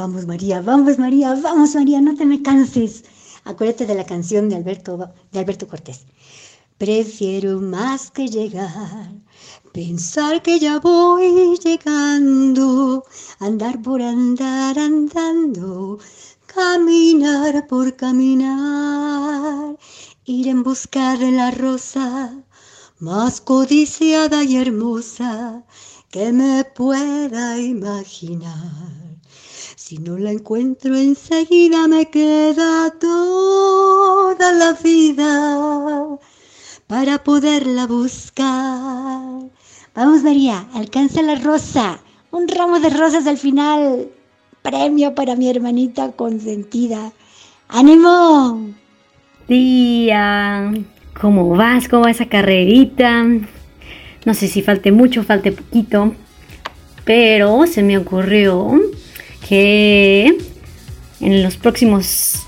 Vamos María, vamos María, vamos María, no te me canses. Acuérdate de la canción de Alberto, de Alberto Cortés. Prefiero más que llegar, pensar que ya voy llegando, andar por andar andando, caminar por caminar, ir en busca de la rosa más codiciada y hermosa que me pueda imaginar. Si no la encuentro enseguida me queda toda la vida para poderla buscar. Vamos María, alcanza la rosa, un ramo de rosas al final. Premio para mi hermanita consentida. ¡Ánimo! Tía, ¿cómo vas? ¿Cómo va esa carrerita? No sé si falte mucho, falte poquito, pero se me ocurrió que en los próximos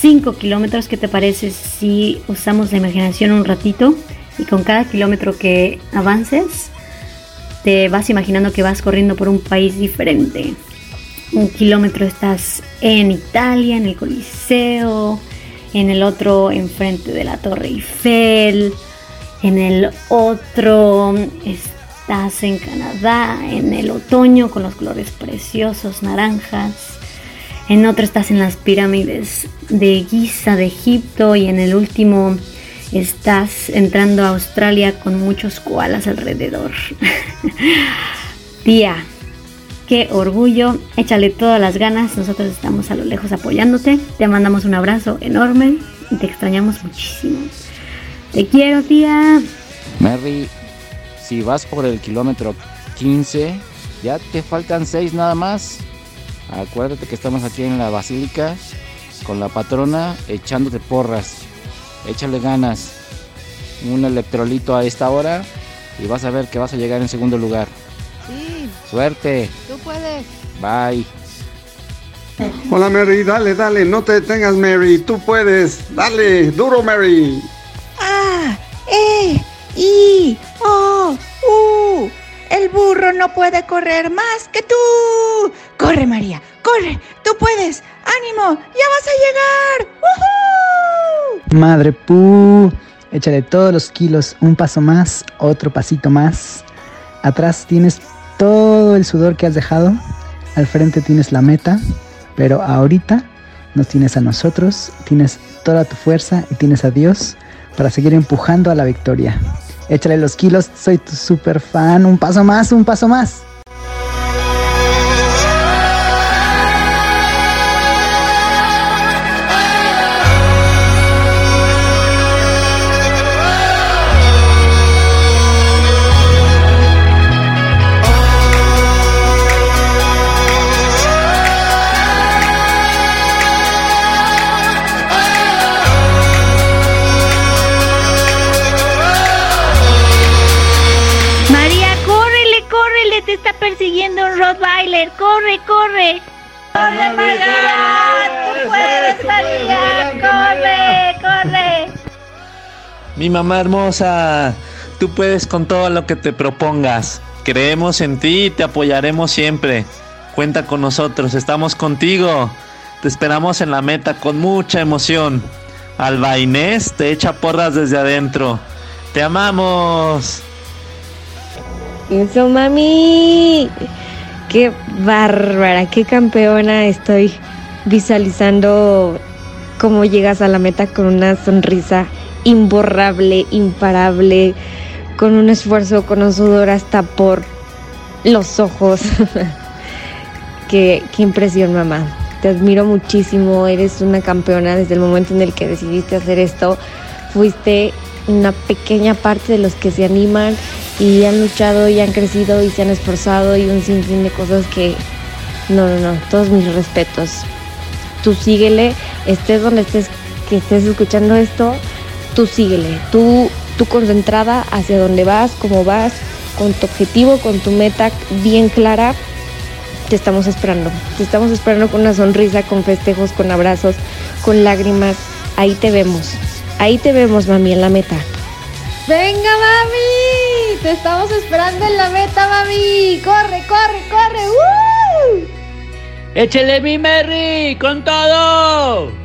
5 kilómetros, ¿qué te parece si usamos la imaginación un ratito y con cada kilómetro que avances te vas imaginando que vas corriendo por un país diferente? Un kilómetro estás en Italia, en el Coliseo, en el otro enfrente de la Torre Eiffel, en el otro estás en Canadá, en el otoño con los colores preciosos, naranjas. En otro estás en las pirámides de Giza de Egipto y en el último estás entrando a Australia con muchos koalas alrededor. Tía, qué orgullo, échale todas las ganas, nosotros estamos a lo lejos apoyándote, te mandamos un abrazo enorme y te extrañamos muchísimo. Te quiero, tía. Mary, si vas por el kilómetro 15, ya te faltan 6 nada más. Acuérdate que estamos aquí en la basílica con la patrona echándote porras. Échale ganas. Un electrolito a esta hora y vas a ver que vas a llegar en segundo lugar. Sí. Suerte. Tú puedes. Bye. Hola Mary, dale, dale, no te detengas Mary, tú puedes, dale, duro Mary. Ah, eh, y, oh, uh. El burro no puede correr más que tú. Corre, María, corre. Tú puedes. Ánimo, ya vas a llegar. ¡Woohoo! Madre pu, échale todos los kilos, un paso más, otro pasito más. Atrás tienes todo el sudor que has dejado. Al frente tienes la meta, pero ahorita nos tienes a nosotros, tienes toda tu fuerza y tienes a Dios para seguir empujando a la victoria. Échale los kilos, soy tu super fan. Un paso más, un paso más. Persiguiendo un Rottweiler, corre, corre. Corre, tú puedes, corre, corre. Mi mamá hermosa, tú puedes con todo lo que te propongas. Creemos en ti y te apoyaremos siempre. Cuenta con nosotros, estamos contigo. Te esperamos en la meta con mucha emoción. Alba Inés te echa porras desde adentro. Te amamos. Eso, mami. Qué bárbara, qué campeona estoy visualizando cómo llegas a la meta con una sonrisa imborrable, imparable, con un esfuerzo, con un sudor hasta por los ojos. qué, qué impresión, mamá. Te admiro muchísimo, eres una campeona desde el momento en el que decidiste hacer esto. Fuiste una pequeña parte de los que se animan y han luchado y han crecido y se han esforzado y un sinfín de cosas que no, no, no, todos mis respetos. Tú síguele, estés donde estés, que estés escuchando esto, tú síguele, tú, tú concentrada hacia dónde vas, cómo vas, con tu objetivo, con tu meta bien clara. Te estamos esperando, te estamos esperando con una sonrisa, con festejos, con abrazos, con lágrimas. Ahí te vemos, ahí te vemos, mami, en la meta. Venga, mami. Te estamos esperando en la meta, mami. Corre, corre, corre. ¡Uh! ¡Échele mi Merry! ¡Con todo!